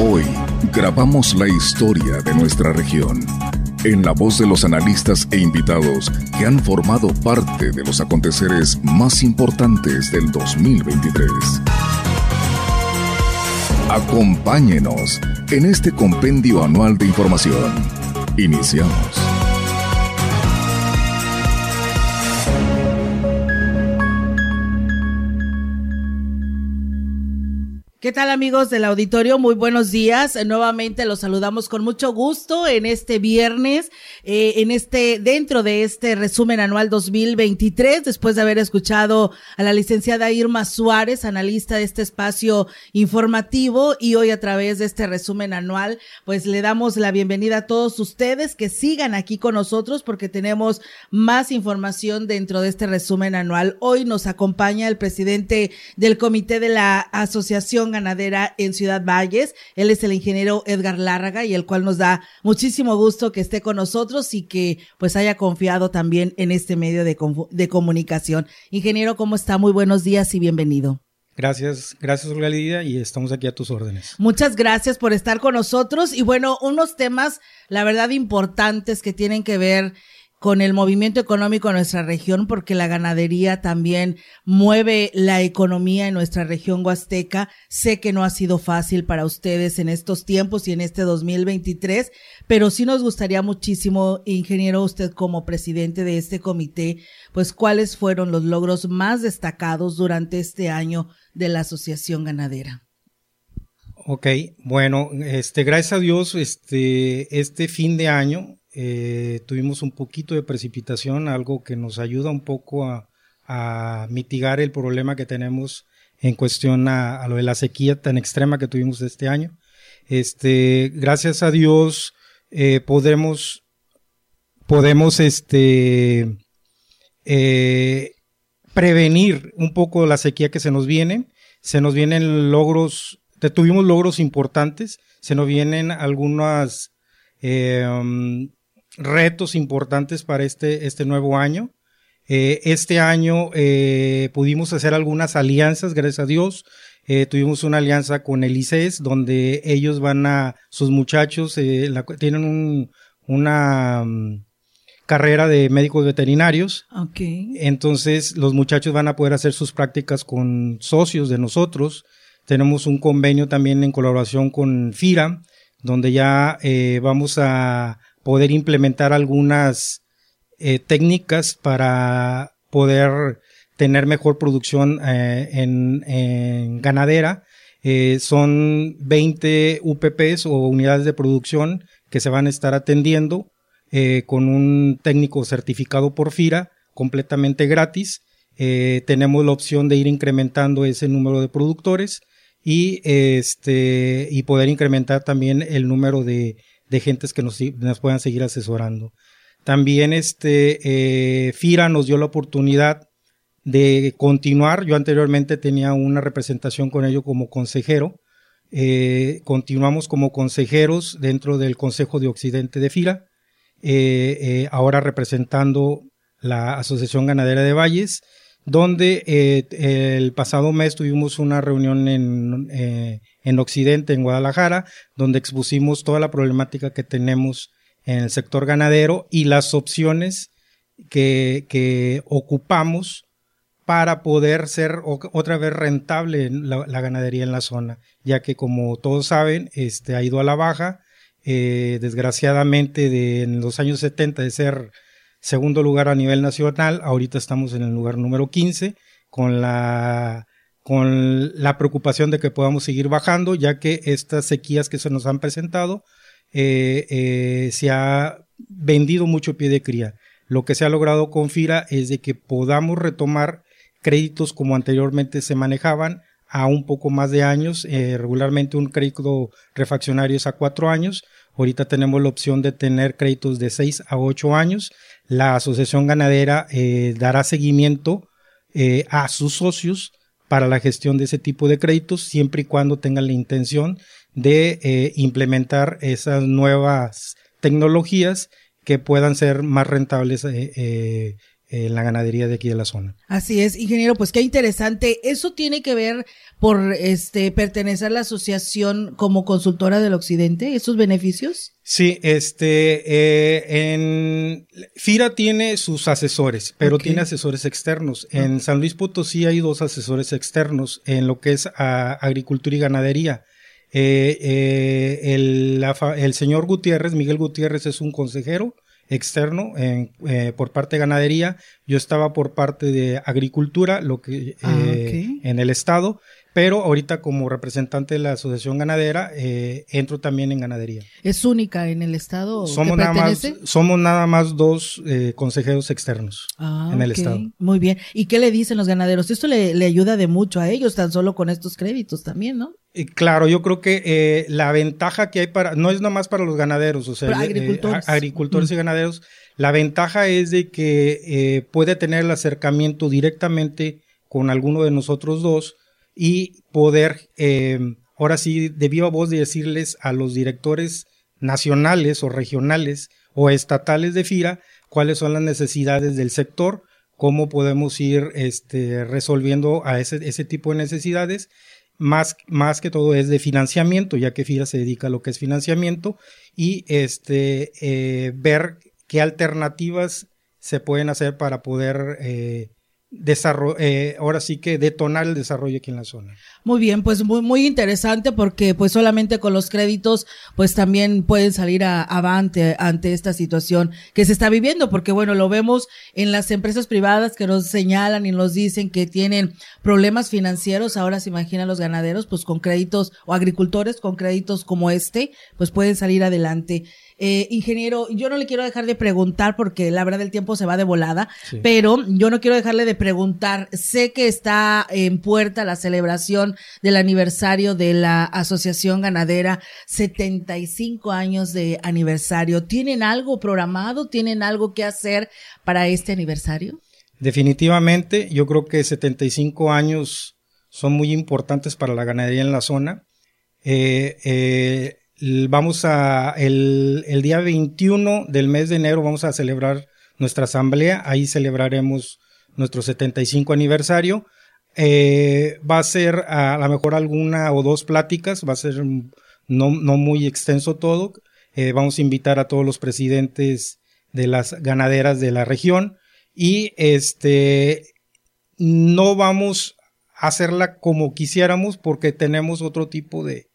Hoy grabamos la historia de nuestra región en la voz de los analistas e invitados que han formado parte de los aconteceres más importantes del 2023. Acompáñenos en este compendio anual de información. Iniciamos. ¿Qué tal amigos del auditorio? Muy buenos días. Nuevamente los saludamos con mucho gusto en este viernes, eh, en este, dentro de este resumen anual 2023, después de haber escuchado a la licenciada Irma Suárez, analista de este espacio informativo, y hoy a través de este resumen anual, pues le damos la bienvenida a todos ustedes que sigan aquí con nosotros porque tenemos más información dentro de este resumen anual. Hoy nos acompaña el presidente del comité de la Asociación Ganadera en Ciudad Valles. Él es el ingeniero Edgar Lárraga y el cual nos da muchísimo gusto que esté con nosotros y que pues haya confiado también en este medio de, de comunicación. Ingeniero, ¿cómo está? Muy buenos días y bienvenido. Gracias, gracias Olga Lidia y estamos aquí a tus órdenes. Muchas gracias por estar con nosotros y bueno, unos temas, la verdad, importantes que tienen que ver con el movimiento económico en nuestra región, porque la ganadería también mueve la economía en nuestra región huasteca. Sé que no ha sido fácil para ustedes en estos tiempos y en este 2023, pero sí nos gustaría muchísimo, ingeniero, usted como presidente de este comité, pues cuáles fueron los logros más destacados durante este año de la Asociación Ganadera. Ok, bueno, este, gracias a Dios, este, este fin de año eh, tuvimos un poquito de precipitación, algo que nos ayuda un poco a, mitigar el problema que tenemos en cuestión a, lo de la sequía tan extrema que tuvimos este año. Este, gracias a Dios eh, podemos, este, eh, prevenir un poco la sequía que se nos viene. Se nos vienen logros, tuvimos logros importantes, se nos vienen algunas retos importantes para este, este nuevo año. Eh, este año eh, pudimos hacer algunas alianzas, gracias a Dios. Eh, tuvimos una alianza con el ICES, donde ellos van a, sus muchachos tienen un, una mm, carrera de médicos veterinarios. Okay. Entonces, los muchachos van a poder hacer sus prácticas con socios de nosotros. Tenemos un convenio también en colaboración con FIRA, donde ya vamos a poder implementar algunas eh, técnicas para poder tener mejor producción eh, en, ganadera. Eh, son 20 UPPs o unidades de producción que se van a estar atendiendo con un técnico certificado por FIRA completamente gratis. tenemos la opción de ir incrementando ese número de productores y este y poder incrementar también el número de de gentes que nos, puedan seguir asesorando. También este, eh, FIRA nos dio la oportunidad de continuar. Yo anteriormente tenía una representación con ello como consejero. Eh, continuamos como consejeros dentro del Consejo de Occidente de FIRA, eh, ahora representando la Asociación Ganadera de Valles, donde el pasado mes tuvimos una reunión en, en Occidente, en Guadalajara, donde expusimos toda la problemática que tenemos en el sector ganadero y las opciones que, ocupamos para poder ser otra vez rentable la, ganadería en la zona, ya que como todos saben, este, ha ido a la baja, eh, desgraciadamente de, en los años 70 de ser segundo lugar a nivel nacional, ahorita estamos en el lugar número 15, con la con la preocupación de que podamos seguir bajando, ya que estas sequías que se nos han presentado eh, eh, se ha vendido mucho pie de cría. Lo que se ha logrado con FIRA es de que podamos retomar créditos como anteriormente se manejaban a un poco más de años. Eh, regularmente un crédito refaccionario es a cuatro años. Ahorita tenemos la opción de tener créditos de seis a ocho años. La asociación ganadera dará seguimiento a sus socios para la gestión de ese tipo de créditos, siempre y cuando tengan la intención de eh, implementar esas nuevas tecnologías que puedan ser más rentables eh, en la ganadería de aquí de la zona. Así es, ingeniero, pues qué interesante. Eso tiene que ver por este pertenecer a la asociación como consultora del occidente, esos beneficios. Sí, este, eh, en FIRA tiene sus asesores, pero tiene asesores externos. En San Luis Potosí hay dos asesores externos en lo que es agricultura y ganadería. Eh, eh, el, el señor Gutiérrez, Miguel Gutiérrez es un consejero externo en, eh, por parte de ganadería, yo estaba por parte de agricultura, lo que ah, eh, en el estado, pero ahorita como representante de la asociación ganadera eh, entro también en ganadería. ¿Es única en el estado? Somos nada más, somos nada más dos consejeros externos ah, en el estado. Muy bien. ¿Y qué le dicen los ganaderos? Esto le, le ayuda de mucho a ellos, tan solo con estos créditos también, ¿no? Claro, yo creo que eh, la ventaja que hay para, no es nomás para los ganaderos, o sea, eh, agricultores, y ganaderos, la ventaja es de que eh, puede tener el acercamiento directamente con alguno de nosotros dos y poder, ahora sí, de viva voz decirles a los directores nacionales o regionales o estatales de FIRA cuáles son las necesidades del sector, cómo podemos ir este, resolviendo a ese, ese tipo de necesidades. Más, más que todo es de financiamiento, ya que FIRA se dedica a lo que es financiamiento, y este, eh, ver qué alternativas se pueden hacer para poder eh, eh, ahora sí que detonar el desarrollo aquí en la zona. Muy bien, pues muy, muy interesante porque pues solamente con los créditos pues también pueden salir a, avante ante esta situación que se está viviendo porque bueno, lo vemos en las empresas privadas que nos señalan y nos dicen que tienen problemas financieros, ahora se imaginan los ganaderos pues con créditos o agricultores con créditos como este pues pueden salir adelante. Eh, ingeniero, yo no le quiero dejar de preguntar porque la verdad el tiempo se va de volada, pero yo no quiero dejarle de preguntar. Sé que está en puerta la celebración del aniversario de la Asociación Ganadera, 75 años de aniversario. ¿Tienen algo programado? ¿Tienen algo que hacer para este aniversario? Definitivamente, yo creo que 75 años son muy importantes para la ganadería en la zona. Eh, eh, vamos a, el, el, día 21 del mes de enero vamos a celebrar nuestra asamblea, ahí celebraremos nuestro 75 aniversario. Eh, va a ser a lo mejor alguna o dos pláticas, va a ser no, no muy extenso todo. Eh, vamos a invitar a todos los presidentes de las ganaderas de la región y este no vamos a hacerla como quisiéramos porque tenemos otro tipo de,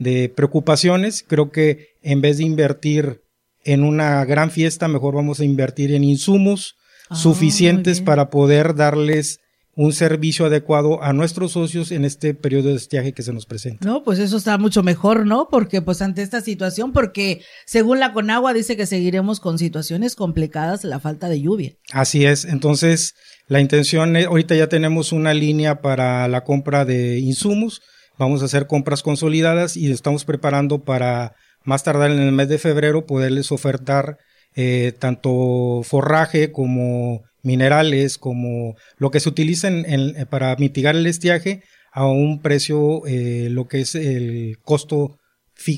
de preocupaciones. Creo que en vez de invertir en una gran fiesta, mejor vamos a invertir en insumos ah, suficientes para poder darles un servicio adecuado a nuestros socios en este periodo de estiaje que se nos presenta. No, pues eso está mucho mejor, ¿no? Porque pues ante esta situación, porque según la Conagua dice que seguiremos con situaciones complicadas, la falta de lluvia. Así es, entonces la intención es, ahorita ya tenemos una línea para la compra de insumos, Vamos a hacer compras consolidadas y estamos preparando para más tardar en el mes de febrero poderles ofertar eh, tanto forraje como minerales, como lo que se utiliza en, para mitigar el estiaje a un precio, eh, lo que es el costo,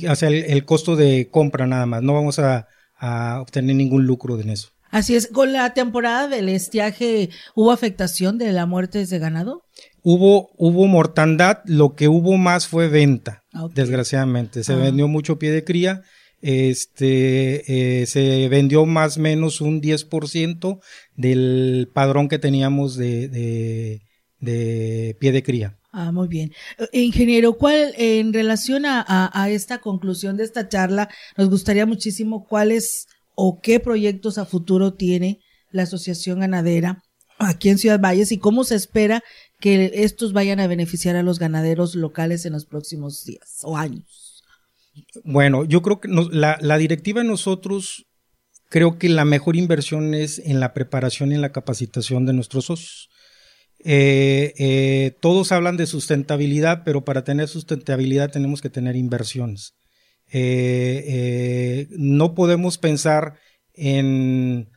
o sea, el, costo de compra nada más. No vamos a, a obtener ningún lucro en eso. Así es, con la temporada del estiaje, ¿hubo afectación de la muerte de ganado? Hubo, hubo mortandad, lo que hubo más fue venta, desgraciadamente. Se ah. vendió mucho pie de cría, este, eh, se vendió más o menos un 10% del padrón que teníamos de, de, de, pie de cría. Ah, muy bien. Eh, ingeniero, ¿cuál, en relación a, a, a esta conclusión de esta charla, nos gustaría muchísimo cuáles o qué proyectos a futuro tiene la Asociación Ganadera aquí en Ciudad Valles y cómo se espera que estos vayan a beneficiar a los ganaderos locales en los próximos días o años? Bueno, yo creo que la, directiva de nosotros, creo que la mejor inversión es en la preparación y en la capacitación de nuestros socios. Eh, eh, todos hablan de sustentabilidad, pero para tener sustentabilidad tenemos que tener inversiones. Eh, no podemos pensar en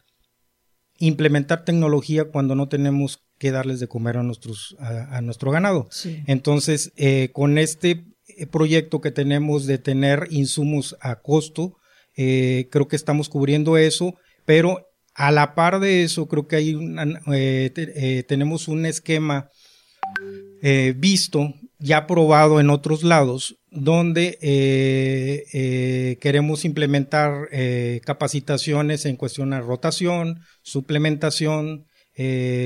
implementar tecnología cuando no tenemos que darles de comer a, nuestros, a, nuestro ganado. Entonces, eh, con este eh, proyecto que tenemos de tener insumos a costo, eh, creo que estamos cubriendo eso, pero a la par de eso, creo que hay eh, tenemos un esquema eh, visto, ya probado en otros lados, donde queremos implementar capacitaciones en cuestión de rotación, suplementación,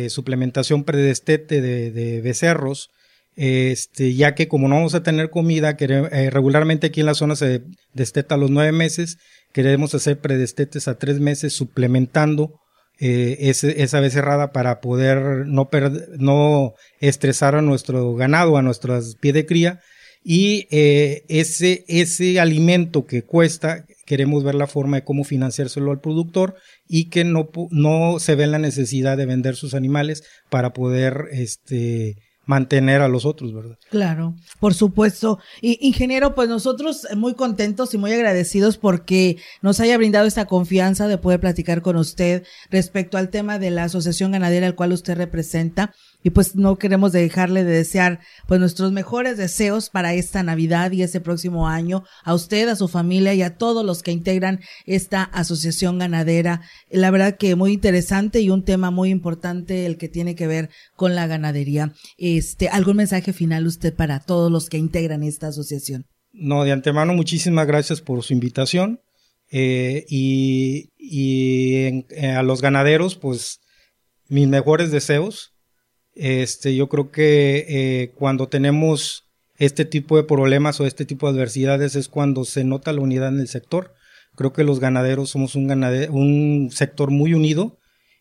suplementación predestete de, becerros, este, ya que como no vamos a tener comida, que, regularmente aquí en la zona se desteta a los nueve meses, queremos hacer predestetes a tres meses suplementando eh, esa becerrada para poder no, no estresar a nuestro ganado, a nuestras pie de cría. Y eh, ese, ese alimento que cuesta, queremos ver la forma de cómo financiárselo al productor y que no, no se ve la necesidad de vender sus animales para poder este, mantener a los otros, ¿verdad? Claro, por supuesto. Y ingeniero, pues nosotros muy contentos y muy agradecidos porque nos haya brindado esta confianza de poder platicar con usted respecto al tema de la asociación ganadera al cual usted representa y pues no queremos dejarle de desear pues nuestros mejores deseos para esta Navidad y este próximo año a usted, a su familia y a todos los que integran esta asociación ganadera. La verdad que muy interesante y un tema muy importante el que tiene que ver con la ganadería. Este, ¿algún mensaje final usted para todos los que integran esta asociación? No, de antemano muchísimas gracias por su invitación. Eh, y, y eh, a los ganaderos, pues mis mejores deseos este, yo creo que eh, cuando tenemos este tipo de problemas o este tipo de adversidades es cuando se nota la unidad en el sector. Creo que los ganaderos somos un, sector muy unido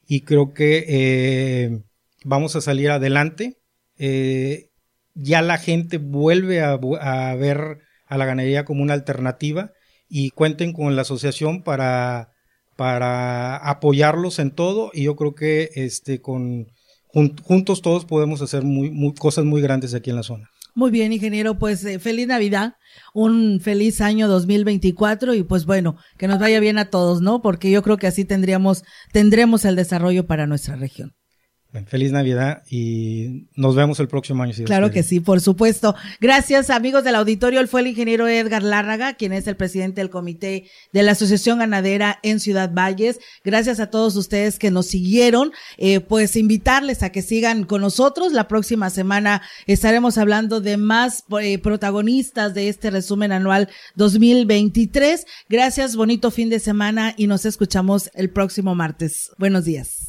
y creo que eh, vamos a salir adelante. Eh, ya la gente vuelve a, a, ver a la ganadería como una alternativa y cuenten con la asociación para, para apoyarlos en todo y yo creo que este con juntos todos podemos hacer muy, cosas muy grandes aquí en la zona. Muy bien, ingeniero, pues eh, feliz Navidad, un feliz año 2024 y pues bueno, que nos vaya bien a todos, ¿no? Porque yo creo que así tendríamos, tendremos el desarrollo para nuestra región feliz Navidad y nos vemos el próximo año. claro que sí, por supuesto. Gracias, amigos del auditorio. Él fue el ingeniero Edgar Lárraga, quien es el presidente del comité de la Asociación Ganadera en Ciudad Valles. Gracias a todos ustedes que nos siguieron. Eh, pues invitarles a que sigan con nosotros. La próxima semana estaremos hablando de más eh, protagonistas de este resumen anual 2023. Gracias, bonito fin de semana y nos escuchamos el próximo martes. Buenos días.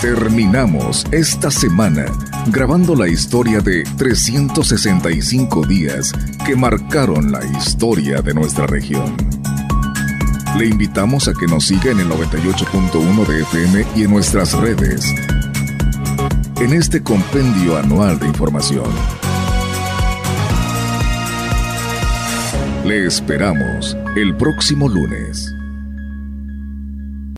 Terminamos esta semana grabando la historia de 365 días que marcaron la historia de nuestra región. Le invitamos a que nos siga en el 98.1 de FM y en nuestras redes. En este compendio anual de información. Le esperamos el próximo lunes.